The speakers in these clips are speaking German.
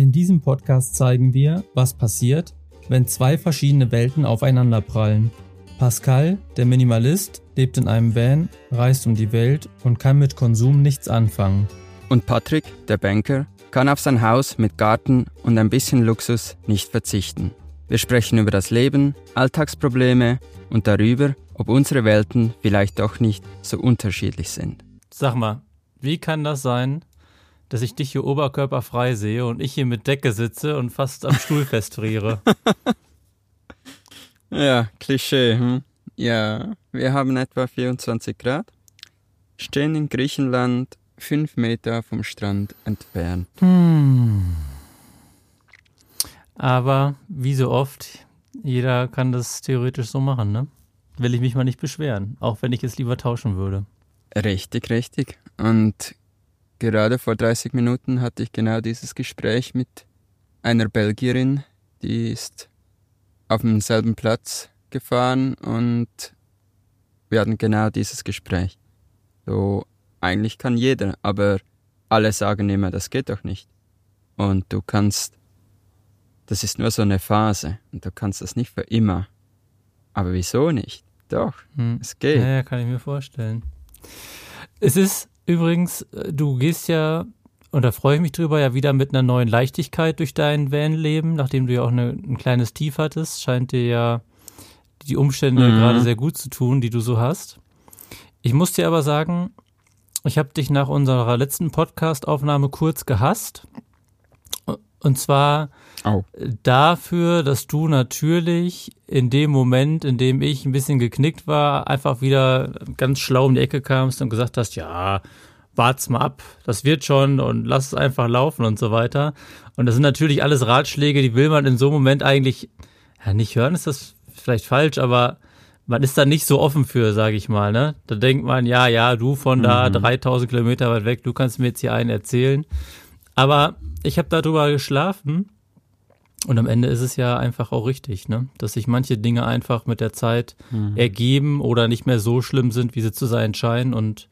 In diesem Podcast zeigen wir, was passiert, wenn zwei verschiedene Welten aufeinanderprallen. Pascal, der Minimalist, lebt in einem Van, reist um die Welt und kann mit Konsum nichts anfangen. Und Patrick, der Banker, kann auf sein Haus mit Garten und ein bisschen Luxus nicht verzichten. Wir sprechen über das Leben, Alltagsprobleme und darüber, ob unsere Welten vielleicht doch nicht so unterschiedlich sind. Sag mal, wie kann das sein, dass ich dich hier oberkörperfrei sehe und ich hier mit Decke sitze und fast am Stuhl festfriere? ja, Klischee. Hm? Ja, wir haben etwa 24 Grad, stehen in Griechenland fünf Meter vom Strand entfernt. Hm. Aber wie so oft, jeder kann das theoretisch so machen, ne? Will ich mich mal nicht beschweren, auch wenn ich es lieber tauschen würde. Richtig, richtig. Und gerade vor 30 Minuten hatte ich genau dieses Gespräch mit einer Belgierin, die ist auf demselben Platz gefahren und wir hatten genau dieses Gespräch. So, eigentlich kann jeder, aber alle sagen immer, das geht doch nicht. Und du kannst, das ist nur so eine Phase und du kannst das nicht für immer. Aber wieso nicht? Doch, hm. es geht. Ja, ja, kann ich mir vorstellen. Es ist übrigens, äh, du gehst ja, und da freue ich mich drüber, ja wieder mit einer neuen Leichtigkeit durch dein Van-Leben, nachdem du ja auch eine, ein kleines Tief hattest, scheint dir ja die Umstände mhm. gerade sehr gut zu tun, die du so hast. Ich muss dir aber sagen, ich habe dich nach unserer letzten Podcast-Aufnahme kurz gehasst. Und zwar oh. dafür, dass du natürlich in dem Moment, in dem ich ein bisschen geknickt war, einfach wieder ganz schlau um die Ecke kamst und gesagt hast, ja, wart's mal ab, das wird schon und lass es einfach laufen und so weiter. Und das sind natürlich alles Ratschläge, die will man in so einem Moment eigentlich ja, nicht hören, ist das vielleicht falsch, aber man ist da nicht so offen für, sage ich mal. Ne? Da denkt man, ja, ja, du von da mhm. 3000 Kilometer weit weg, du kannst mir jetzt hier einen erzählen. Aber ich habe darüber geschlafen und am Ende ist es ja einfach auch richtig, ne? dass sich manche Dinge einfach mit der Zeit mhm. ergeben oder nicht mehr so schlimm sind, wie sie zu sein scheinen. Und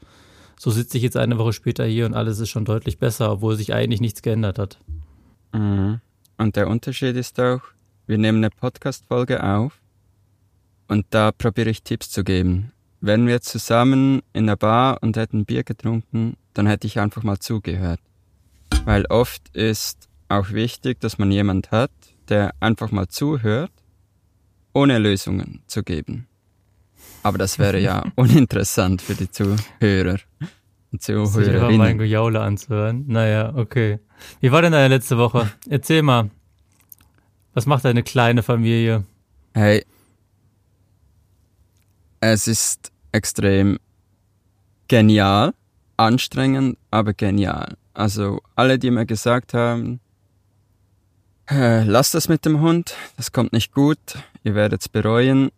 so sitze ich jetzt eine Woche später hier und alles ist schon deutlich besser, obwohl sich eigentlich nichts geändert hat. Mhm. Und der Unterschied ist auch, wir nehmen eine Podcast-Folge auf und da probiere ich Tipps zu geben. Wären wir zusammen in der Bar und hätten Bier getrunken, dann hätte ich einfach mal zugehört. Weil oft ist auch wichtig, dass man jemand hat, der einfach mal zuhört, ohne Lösungen zu geben. Aber das wäre ja uninteressant für die Zuhörer und Zuhörerinnen. Sich mein Gejaule anzuhören. Naja, okay. Wie war denn deine letzte Woche? Erzähl mal. Was macht deine kleine Familie? Hey, es ist extrem genial, anstrengend, aber genial. Also alle, die mir gesagt haben, lasst das mit dem Hund, das kommt nicht gut, ihr werdet es bereuen,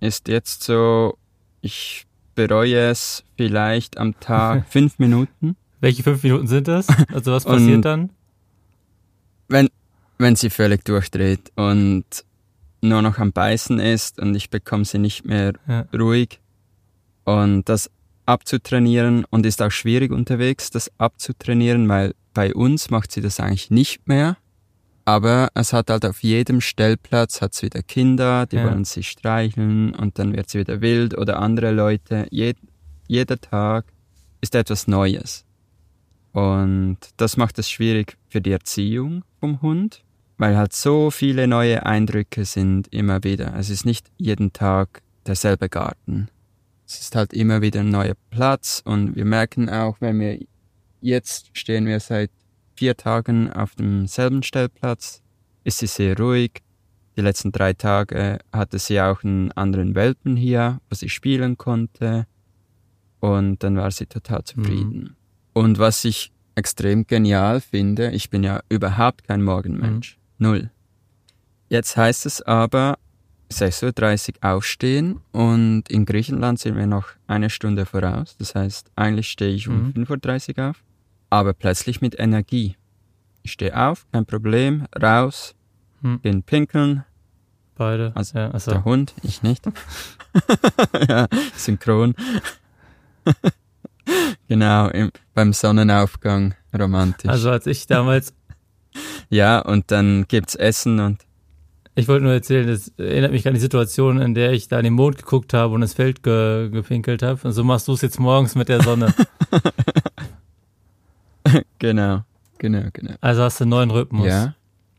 ist jetzt so, ich bereue es vielleicht am Tag fünf Minuten. Welche fünf Minuten sind das? Also was passiert dann? Wenn, wenn sie völlig durchdreht und nur noch am Beißen ist und ich bekomme sie nicht mehr ja. ruhig. Und das abzutrainieren und ist auch schwierig unterwegs, das abzutrainieren, weil bei uns macht sie das eigentlich nicht mehr. Aber es hat halt auf jedem Stellplatz hat's wieder Kinder, die ja. wollen sie streicheln und dann wird sie wieder wild oder andere Leute. Jed jeder Tag ist etwas Neues. Und das macht es schwierig für die Erziehung vom Hund weil halt so viele neue Eindrücke sind immer wieder. Es ist nicht jeden Tag derselbe Garten. Es ist halt immer wieder ein neuer Platz und wir merken auch, wenn wir jetzt stehen wir seit vier Tagen auf demselben Stellplatz, ist sie sehr ruhig. Die letzten drei Tage hatte sie auch einen anderen Welpen hier, wo sie spielen konnte. Und dann war sie total zufrieden. Mhm. Und was ich extrem genial finde, ich bin ja überhaupt kein Morgenmensch. Mhm. Null. Jetzt heißt es aber 6.30 Uhr aufstehen und in Griechenland sind wir noch eine Stunde voraus. Das heißt, eigentlich stehe ich um mhm. 5.30 Uhr auf, aber plötzlich mit Energie. Ich stehe auf, kein Problem, raus, mhm. bin pinkeln. Beide. Also ja, also. der Hund, ich nicht. ja, synchron. genau, im, beim Sonnenaufgang romantisch. Also als ich damals ja, und dann gibt's Essen und. Ich wollte nur erzählen, das erinnert mich an die Situation, in der ich da in den Mond geguckt habe und ins Feld ge gepinkelt habe. Und so machst du es jetzt morgens mit der Sonne. genau, genau, genau. Also hast du einen neuen Rhythmus. Ja.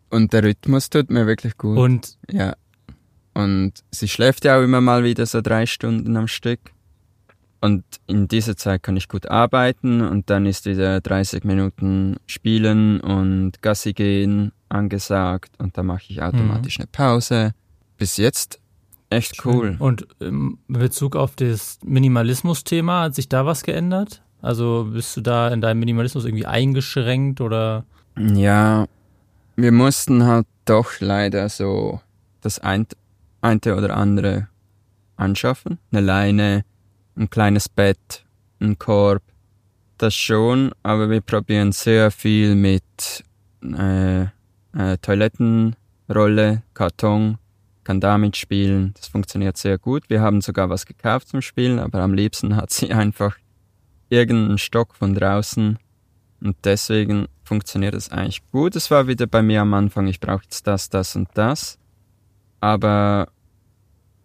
Und der Rhythmus tut mir wirklich gut. Und ja. Und sie schläft ja auch immer mal wieder so drei Stunden am Stück. Und in dieser Zeit kann ich gut arbeiten und dann ist wieder 30 Minuten Spielen und Gassi gehen angesagt und dann mache ich automatisch mhm. eine Pause. Bis jetzt echt Schön. cool. Und in Bezug auf das Minimalismus-Thema, hat sich da was geändert? Also bist du da in deinem Minimalismus irgendwie eingeschränkt oder? Ja, wir mussten halt doch leider so das ein, eine oder andere anschaffen. Eine Leine, ein kleines Bett, ein Korb. Das schon, aber wir probieren sehr viel mit äh, äh, Toilettenrolle, Karton, kann damit spielen. Das funktioniert sehr gut. Wir haben sogar was gekauft zum Spielen, aber am liebsten hat sie einfach irgendeinen Stock von draußen und deswegen funktioniert es eigentlich gut. Es war wieder bei mir am Anfang, ich brauche jetzt das, das und das, aber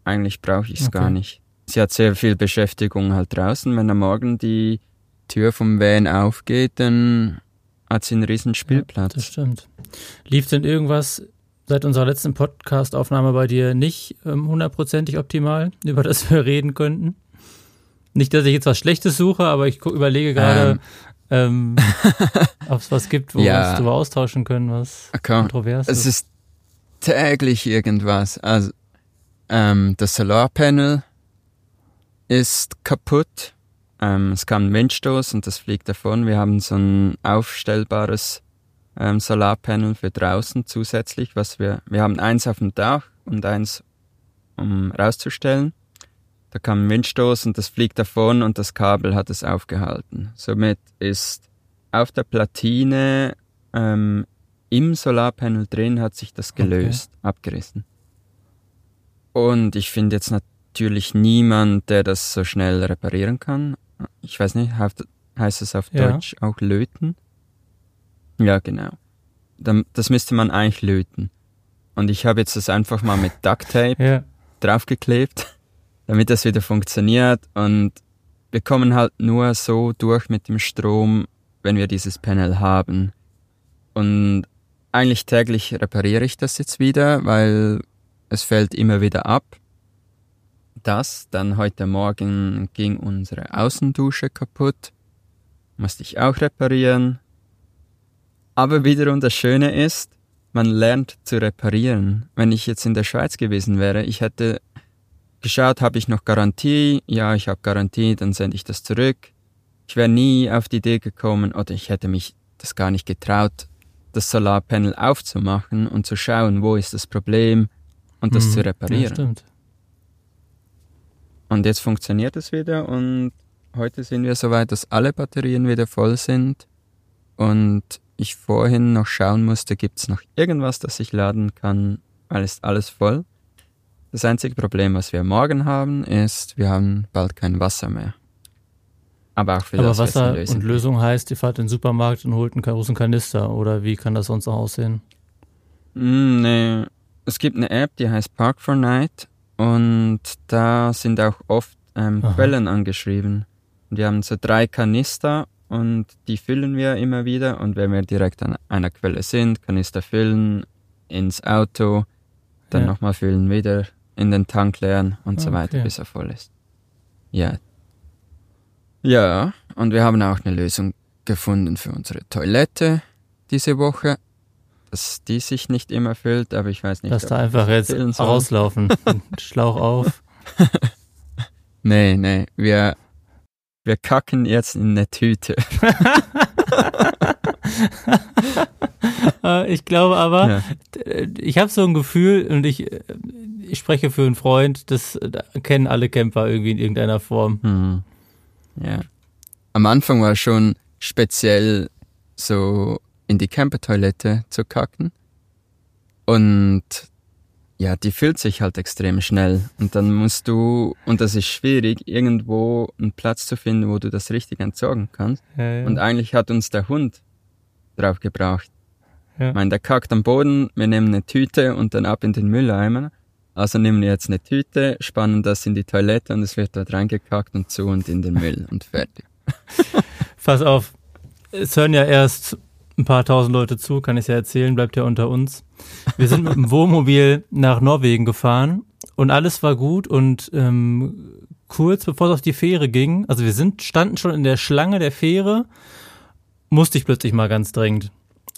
eigentlich brauche ich es okay. gar nicht sie hat sehr viel Beschäftigung halt draußen. Wenn am Morgen die Tür vom Van aufgeht, dann hat sie einen riesen Spielplatz. Ja, das stimmt. Lief denn irgendwas seit unserer letzten Podcast-Aufnahme bei dir nicht ähm, hundertprozentig optimal, über das wir reden könnten? Nicht, dass ich jetzt was Schlechtes suche, aber ich überlege gerade, ähm, ähm, ob es was gibt, wo ja. wir uns darüber austauschen können, was okay. kontrovers ist. Es ist täglich irgendwas. Also ähm, das Solarpanel ist kaputt. Ähm, es kam ein Windstoß und das fliegt davon. Wir haben so ein aufstellbares ähm, Solarpanel für draußen zusätzlich, was wir, wir haben eins auf dem Dach und eins, um rauszustellen. Da kam ein Windstoß und das fliegt davon und das Kabel hat es aufgehalten. Somit ist auf der Platine ähm, im Solarpanel drin hat sich das gelöst, okay. abgerissen. Und ich finde jetzt natürlich niemand, der das so schnell reparieren kann. Ich weiß nicht, heißt es auf ja. Deutsch auch löten? Ja, genau. Das müsste man eigentlich löten. Und ich habe jetzt das einfach mal mit Duct Tape ja. draufgeklebt, damit das wieder funktioniert. Und wir kommen halt nur so durch mit dem Strom, wenn wir dieses Panel haben. Und eigentlich täglich repariere ich das jetzt wieder, weil es fällt immer wieder ab das. Dann heute Morgen ging unsere Außendusche kaputt. Musste ich auch reparieren. Aber wiederum das Schöne ist, man lernt zu reparieren. Wenn ich jetzt in der Schweiz gewesen wäre, ich hätte geschaut, habe ich noch Garantie? Ja, ich habe Garantie, dann sende ich das zurück. Ich wäre nie auf die Idee gekommen oder ich hätte mich das gar nicht getraut, das Solarpanel aufzumachen und zu schauen, wo ist das Problem und das hm, zu reparieren. Ja, stimmt. Und jetzt funktioniert es wieder und heute sind wir soweit, dass alle Batterien wieder voll sind. Und ich vorhin noch schauen musste, gibt es noch irgendwas, das ich laden kann, weil ist alles voll. Das einzige Problem, was wir morgen haben, ist, wir haben bald kein Wasser mehr. Aber auch für Aber das Wasser Lösung. und Lösung heißt, ihr fahrt in den Supermarkt und holt einen großen Kanister oder wie kann das sonst auch aussehen? Mm, nee. Es gibt eine App, die heißt Park for Night und da sind auch oft ähm, Quellen angeschrieben. Und wir haben so drei Kanister und die füllen wir immer wieder. Und wenn wir direkt an einer Quelle sind, Kanister füllen, ins Auto, dann ja. nochmal füllen, wieder in den Tank leeren und okay. so weiter, bis er voll ist. Ja. Ja, und wir haben auch eine Lösung gefunden für unsere Toilette diese Woche dass die sich nicht immer füllt, aber ich weiß nicht. Lass da einfach jetzt rauslaufen. Schlauch auf. nee, nee, wir, wir kacken jetzt in eine Tüte. Äh, ich glaube aber, ja. ich habe so ein Gefühl und ich, ich spreche für einen Freund, das kennen alle Camper irgendwie in irgendeiner Form. Mhm. Ja. Am Anfang war schon speziell so in die Campertoilette zu kacken. Und ja, die füllt sich halt extrem schnell. Und dann musst du, und das ist schwierig, irgendwo einen Platz zu finden, wo du das richtig entsorgen kannst. Ja, ja. Und eigentlich hat uns der Hund drauf gebraucht. Ja. Ich meine, der kackt am Boden, wir nehmen eine Tüte und dann ab in den Mülleimer. Also nehmen wir jetzt eine Tüte, spannen das in die Toilette und es wird dort reingekackt und zu und in den Müll und fertig. Pass auf, es hören ja erst ein paar tausend Leute zu, kann ich ja erzählen, bleibt ja unter uns. Wir sind mit dem Wohnmobil nach Norwegen gefahren und alles war gut und ähm, kurz bevor es auf die Fähre ging, also wir sind, standen schon in der Schlange der Fähre, musste ich plötzlich mal ganz dringend.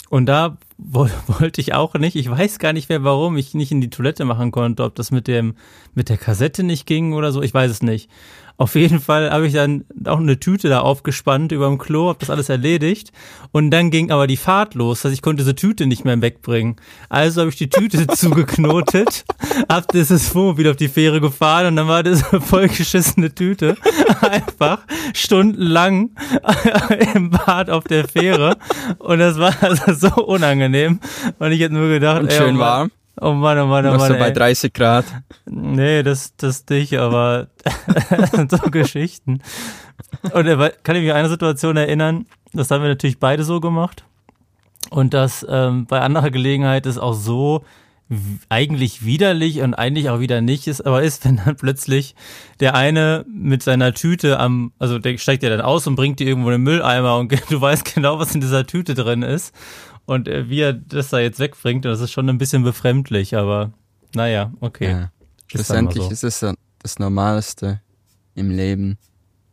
Und da wollte ich auch nicht. Ich weiß gar nicht mehr, warum ich nicht in die Toilette machen konnte, ob das mit dem mit der Kassette nicht ging oder so. Ich weiß es nicht. Auf jeden Fall habe ich dann auch eine Tüte da aufgespannt über dem Klo, habe das alles erledigt. Und dann ging aber die Fahrt los, dass ich konnte diese Tüte nicht mehr wegbringen. Also habe ich die Tüte zugeknotet, hab dieses Wohnmobil auf die Fähre gefahren und dann war das eine vollgeschissene Tüte. Einfach stundenlang im Bad auf der Fähre. Und das war also so unangenehm. Und ich hätte nur gedacht, und schön ey, oh warm. Oh Mann, oh Mann, oh Mann. Noch so bei 30 Grad. Nee, das, das nicht, aber so Geschichten. Und äh, kann ich mich an eine Situation erinnern, das haben wir natürlich beide so gemacht. Und das ähm, bei anderer Gelegenheit ist auch so eigentlich widerlich und eigentlich auch wieder nicht ist, aber ist, wenn dann plötzlich der eine mit seiner Tüte am, also der steigt ja dann aus und bringt dir irgendwo einen Mülleimer und du weißt genau, was in dieser Tüte drin ist und äh, wie er das da jetzt wegbringt, das ist schon ein bisschen befremdlich, aber naja, okay. Ja. Schlussendlich so. ist es das Normalste im Leben.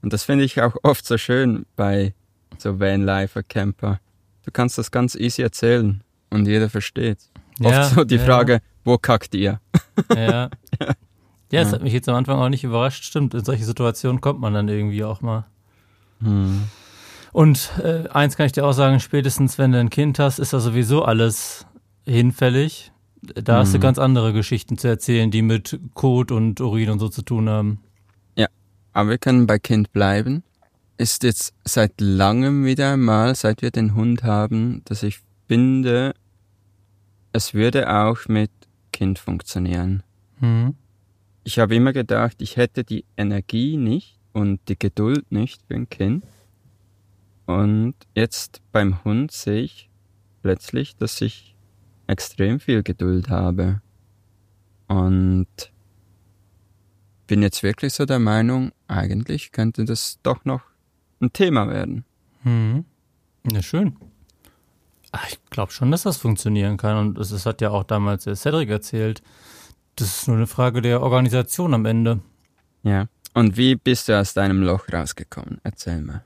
Und das finde ich auch oft so schön bei so Vanlifer, Camper. Du kannst das ganz easy erzählen und jeder versteht. Ja, oft so die ja. Frage, wo kackt ihr? Ja. Ja, das hat mich jetzt am Anfang auch nicht überrascht. Stimmt, in solche Situationen kommt man dann irgendwie auch mal. Hm. Und äh, eins kann ich dir auch sagen, spätestens wenn du ein Kind hast, ist da sowieso alles hinfällig. Da mhm. hast du mhm. ganz andere Geschichten zu erzählen, die mit Kot und Urin und so zu tun haben. Ja, aber wir können bei Kind bleiben. Ist jetzt seit langem wieder mal, seit wir den Hund haben, dass ich finde, es würde auch mit Kind funktionieren. Mhm. Ich habe immer gedacht, ich hätte die Energie nicht und die Geduld nicht für ein Kind. Und jetzt beim Hund sehe ich plötzlich, dass ich extrem viel Geduld habe. Und bin jetzt wirklich so der Meinung, eigentlich könnte das doch noch ein Thema werden. Hm. Ja, schön. Ach, ich glaube schon, dass das funktionieren kann. Und das hat ja auch damals der Cedric erzählt. Das ist nur eine Frage der Organisation am Ende. Ja. Und wie bist du aus deinem Loch rausgekommen? Erzähl mal.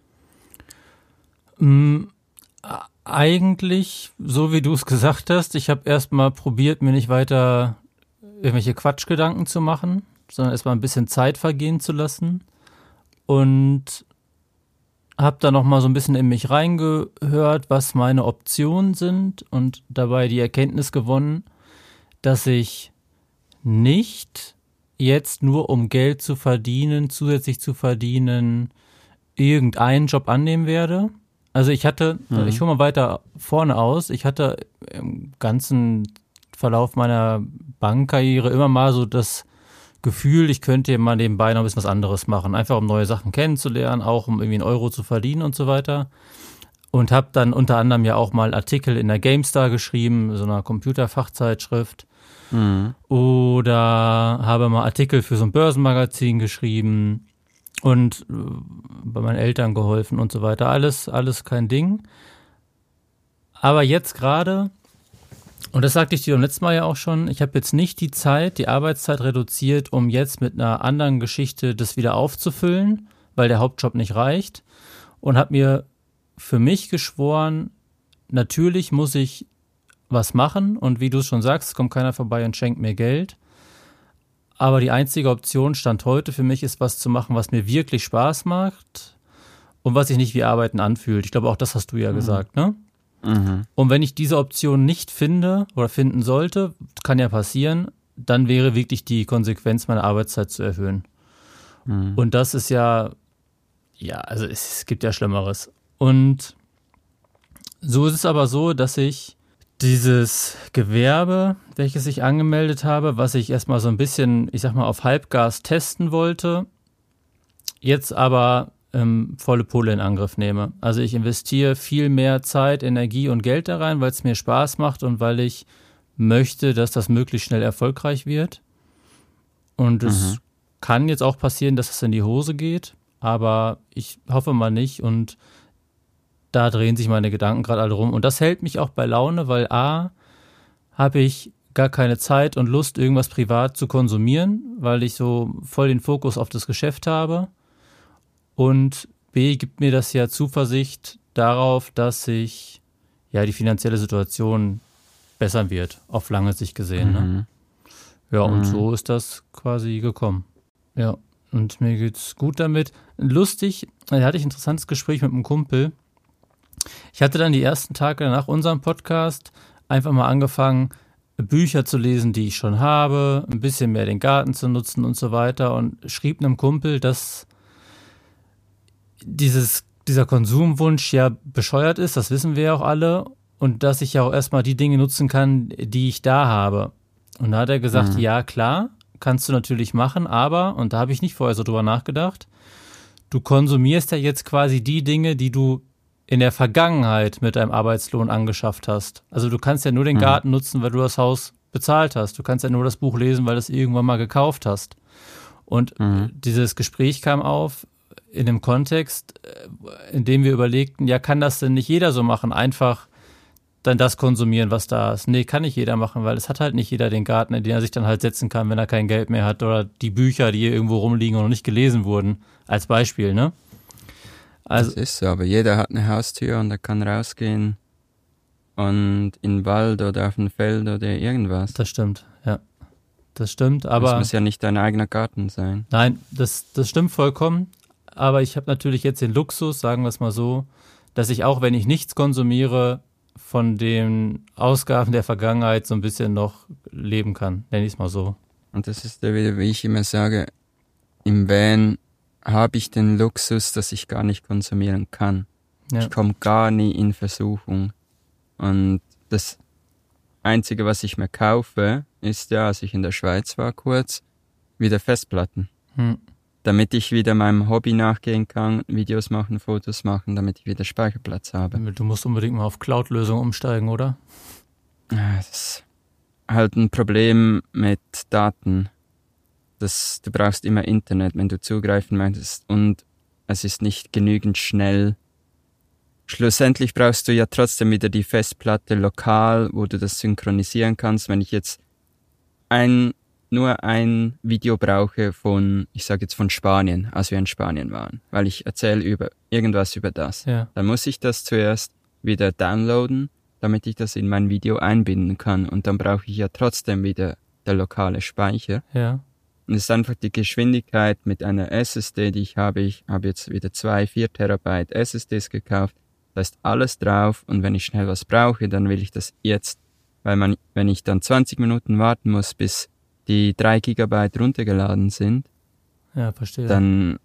Mm, eigentlich, so wie du es gesagt hast, ich habe erstmal probiert, mir nicht weiter irgendwelche Quatschgedanken zu machen, sondern erstmal ein bisschen Zeit vergehen zu lassen. Und habe da nochmal so ein bisschen in mich reingehört, was meine Optionen sind und dabei die Erkenntnis gewonnen, dass ich nicht jetzt nur um Geld zu verdienen, zusätzlich zu verdienen, irgendeinen Job annehmen werde, also ich hatte, mhm. ich hole mal weiter vorne aus, ich hatte im ganzen Verlauf meiner Bankkarriere immer mal so das Gefühl, ich könnte mal nebenbei noch ein bisschen was anderes machen, einfach um neue Sachen kennenzulernen, auch um irgendwie einen Euro zu verdienen und so weiter. Und habe dann unter anderem ja auch mal Artikel in der GameStar geschrieben, so einer Computerfachzeitschrift. Mhm. Oder habe mal Artikel für so ein Börsenmagazin geschrieben und äh, bei meinen Eltern geholfen und so weiter. Alles, alles kein Ding. Aber jetzt gerade, und das sagte ich dir beim letzten Mal ja auch schon, ich habe jetzt nicht die Zeit, die Arbeitszeit reduziert, um jetzt mit einer anderen Geschichte das wieder aufzufüllen, weil der Hauptjob nicht reicht. Und habe mir für mich geschworen, natürlich muss ich was machen und wie du es schon sagst, kommt keiner vorbei und schenkt mir Geld. Aber die einzige Option Stand heute für mich ist, was zu machen, was mir wirklich Spaß macht und was sich nicht wie Arbeiten anfühlt. Ich glaube, auch das hast du ja mhm. gesagt, ne? Mhm. Und wenn ich diese Option nicht finde oder finden sollte, kann ja passieren, dann wäre wirklich die Konsequenz, meine Arbeitszeit zu erhöhen. Mhm. Und das ist ja, ja, also es gibt ja Schlimmeres. Und so ist es aber so, dass ich dieses Gewerbe, welches ich angemeldet habe, was ich erstmal so ein bisschen, ich sag mal, auf Halbgas testen wollte, jetzt aber ähm, volle Pulle in Angriff nehme. Also ich investiere viel mehr Zeit, Energie und Geld da rein, weil es mir Spaß macht und weil ich möchte, dass das möglichst schnell erfolgreich wird. Und es mhm. kann jetzt auch passieren, dass es in die Hose geht, aber ich hoffe mal nicht und da drehen sich meine Gedanken gerade alle rum. Und das hält mich auch bei Laune, weil A, habe ich gar keine Zeit und Lust, irgendwas privat zu konsumieren, weil ich so voll den Fokus auf das Geschäft habe. Und B gibt mir das ja Zuversicht darauf, dass sich ja die finanzielle Situation bessern wird, auf lange Sicht gesehen. Ne? Mhm. Ne? Ja, mhm. und so ist das quasi gekommen. Ja, und mir geht's gut damit. Lustig, da hatte ich ein interessantes Gespräch mit einem Kumpel. Ich hatte dann die ersten Tage nach unserem Podcast einfach mal angefangen, Bücher zu lesen, die ich schon habe, ein bisschen mehr den Garten zu nutzen und so weiter und schrieb einem Kumpel, dass dieses, dieser Konsumwunsch ja bescheuert ist, das wissen wir ja auch alle, und dass ich ja auch erstmal die Dinge nutzen kann, die ich da habe. Und da hat er gesagt, mhm. ja klar, kannst du natürlich machen, aber, und da habe ich nicht vorher so drüber nachgedacht, du konsumierst ja jetzt quasi die Dinge, die du in der Vergangenheit mit deinem Arbeitslohn angeschafft hast. Also du kannst ja nur den mhm. Garten nutzen, weil du das Haus bezahlt hast. Du kannst ja nur das Buch lesen, weil du es irgendwann mal gekauft hast. Und mhm. dieses Gespräch kam auf in dem Kontext, äh, in dem wir überlegten, ja, kann das denn nicht jeder so machen? Einfach dann das konsumieren, was da ist. Nee, kann nicht jeder machen, weil es hat halt nicht jeder den Garten, in den er sich dann halt setzen kann, wenn er kein Geld mehr hat oder die Bücher, die hier irgendwo rumliegen und noch nicht gelesen wurden, als Beispiel, ne? Also, das ist so, aber jeder hat eine Haustür und er kann rausgehen und in den Wald oder auf ein Feld oder irgendwas. Das stimmt, ja. Das stimmt, aber. Das muss ja nicht dein eigener Garten sein. Nein, das, das stimmt vollkommen. Aber ich habe natürlich jetzt den Luxus, sagen wir es mal so, dass ich auch, wenn ich nichts konsumiere, von den Ausgaben der Vergangenheit so ein bisschen noch leben kann, nenne ich es mal so. Und das ist ja wieder, wie ich immer sage, im Van habe ich den Luxus, dass ich gar nicht konsumieren kann. Ja. Ich komme gar nie in Versuchung. Und das Einzige, was ich mir kaufe, ist ja, als ich in der Schweiz war kurz, wieder Festplatten. Hm. Damit ich wieder meinem Hobby nachgehen kann, Videos machen, Fotos machen, damit ich wieder Speicherplatz habe. Du musst unbedingt mal auf Cloud-Lösung umsteigen, oder? Das ist halt ein Problem mit Daten das, du brauchst immer Internet, wenn du zugreifen möchtest und es ist nicht genügend schnell. Schlussendlich brauchst du ja trotzdem wieder die Festplatte lokal, wo du das synchronisieren kannst. Wenn ich jetzt ein, nur ein Video brauche von, ich sage jetzt von Spanien, als wir in Spanien waren, weil ich erzähle über irgendwas über das, ja. dann muss ich das zuerst wieder downloaden, damit ich das in mein Video einbinden kann und dann brauche ich ja trotzdem wieder der lokale Speicher. Ja. Und es ist einfach die Geschwindigkeit mit einer SSD, die ich habe. Ich habe jetzt wieder zwei 4 Terabyte SSDs gekauft. Da ist alles drauf und wenn ich schnell was brauche, dann will ich das jetzt. Weil man, wenn ich dann 20 Minuten warten muss, bis die 3 Gigabyte runtergeladen sind, ja, verstehe. dann,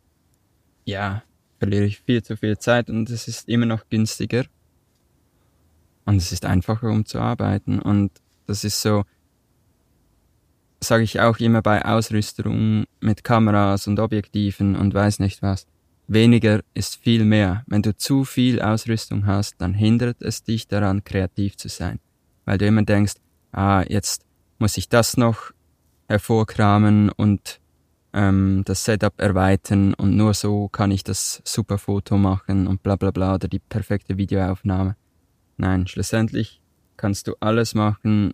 ja, verliere ich viel zu viel Zeit und es ist immer noch günstiger. Und es ist einfacher, um zu arbeiten. Und das ist so, sage ich auch immer bei Ausrüstung mit Kameras und Objektiven und weiß nicht was. Weniger ist viel mehr. Wenn du zu viel Ausrüstung hast, dann hindert es dich daran, kreativ zu sein. Weil du immer denkst, ah, jetzt muss ich das noch hervorkramen und ähm, das Setup erweitern und nur so kann ich das super Foto machen und bla bla bla oder die perfekte Videoaufnahme. Nein, schlussendlich kannst du alles machen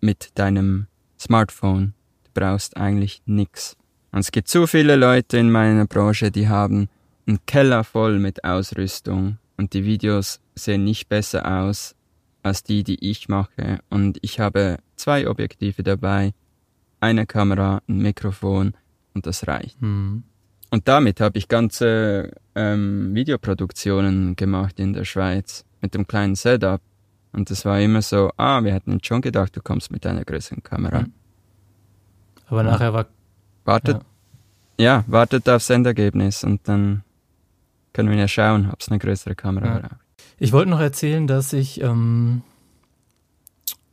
mit deinem Smartphone. Du brauchst eigentlich nix. Und es gibt so viele Leute in meiner Branche, die haben einen Keller voll mit Ausrüstung und die Videos sehen nicht besser aus als die, die ich mache. Und ich habe zwei Objektive dabei, eine Kamera, ein Mikrofon und das reicht. Mhm. Und damit habe ich ganze ähm, Videoproduktionen gemacht in der Schweiz mit dem kleinen Setup. Und das war immer so, ah, wir hätten schon gedacht, du kommst mit einer größeren Kamera. Mhm. Aber ja. nachher war. Wartet. Ja. ja. wartet aufs Endergebnis und dann können wir ja schauen, ob es eine größere Kamera ja. braucht. Ich wollte noch erzählen, dass ich, ähm,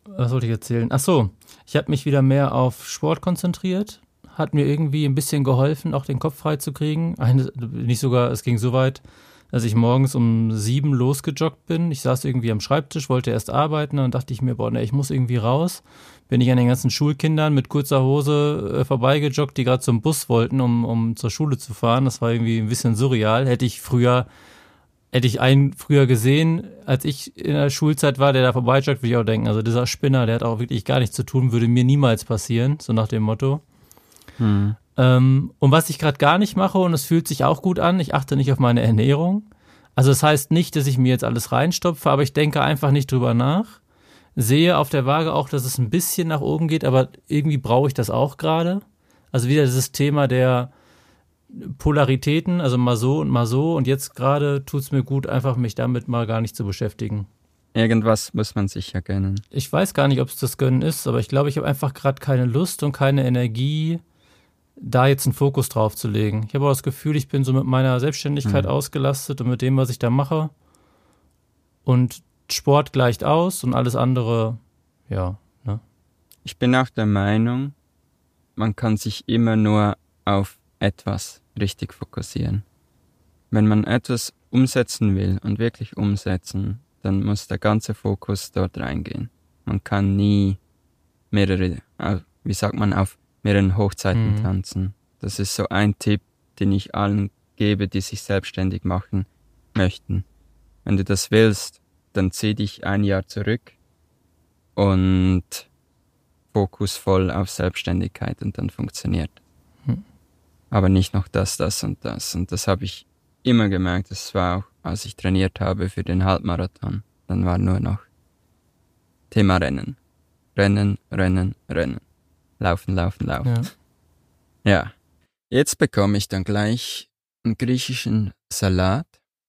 was wollte ich erzählen? Ach so, ich habe mich wieder mehr auf Sport konzentriert, hat mir irgendwie ein bisschen geholfen, auch den Kopf frei zu kriegen. Eine, nicht sogar, es ging so weit, dass ich morgens um sieben losgejoggt bin. Ich saß irgendwie am Schreibtisch, wollte erst arbeiten, dann dachte ich mir, boah, ne, ich muss irgendwie raus. Bin ich an den ganzen Schulkindern mit kurzer Hose äh, vorbeigejoggt, die gerade zum Bus wollten, um, um zur Schule zu fahren. Das war irgendwie ein bisschen surreal. Hätte ich früher, hätte ich einen früher gesehen, als ich in der Schulzeit war, der da vorbeijoggt, würde ich auch denken, also dieser Spinner, der hat auch wirklich gar nichts zu tun, würde mir niemals passieren, so nach dem Motto. Hm. Ähm, und was ich gerade gar nicht mache, und es fühlt sich auch gut an, ich achte nicht auf meine Ernährung. Also das heißt nicht, dass ich mir jetzt alles reinstopfe, aber ich denke einfach nicht drüber nach. Sehe auf der Waage auch, dass es ein bisschen nach oben geht, aber irgendwie brauche ich das auch gerade. Also wieder dieses Thema der Polaritäten, also mal so und mal so. Und jetzt gerade tut es mir gut, einfach mich damit mal gar nicht zu beschäftigen. Irgendwas muss man sich ja gönnen. Ich weiß gar nicht, ob es das Gönnen ist, aber ich glaube, ich habe einfach gerade keine Lust und keine Energie, da jetzt einen Fokus drauf zu legen. Ich habe auch das Gefühl, ich bin so mit meiner Selbstständigkeit mhm. ausgelastet und mit dem, was ich da mache. Und Sport gleicht aus und alles andere, ja. Ne? Ich bin auch der Meinung, man kann sich immer nur auf etwas richtig fokussieren. Wenn man etwas umsetzen will und wirklich umsetzen, dann muss der ganze Fokus dort reingehen. Man kann nie mehrere, wie sagt man, auf mehreren Hochzeiten mhm. tanzen. Das ist so ein Tipp, den ich allen gebe, die sich selbstständig machen möchten. Wenn du das willst, dann zieh dich ein Jahr zurück und Fokus voll auf Selbstständigkeit und dann funktioniert. Mhm. Aber nicht noch das, das und das. Und das habe ich immer gemerkt. Das war auch, als ich trainiert habe für den Halbmarathon. Dann war nur noch Thema Rennen. Rennen, Rennen, Rennen. Laufen, laufen, laufen. Ja. ja. Jetzt bekomme ich dann gleich einen griechischen Salat,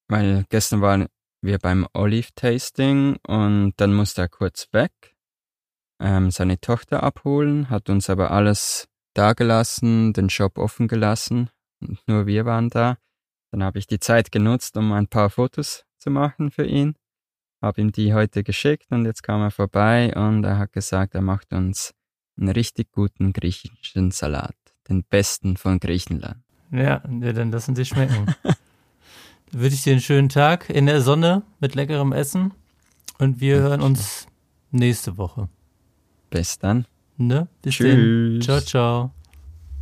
weil gestern waren wir beim Olive-Tasting und dann musste er kurz weg, ähm, seine Tochter abholen, hat uns aber alles dagelassen, den Shop offen gelassen und nur wir waren da. Dann habe ich die Zeit genutzt, um ein paar Fotos zu machen für ihn, habe ihm die heute geschickt und jetzt kam er vorbei und er hat gesagt, er macht uns einen richtig guten griechischen Salat. Den besten von Griechenland. Ja, dann lassen Sie schmecken. dann wünsche ich dir einen schönen Tag in der Sonne mit leckerem Essen. Und wir hören uns nächste Woche. Bis dann. Ne? Bis Tschüss. Dann. Ciao, ciao.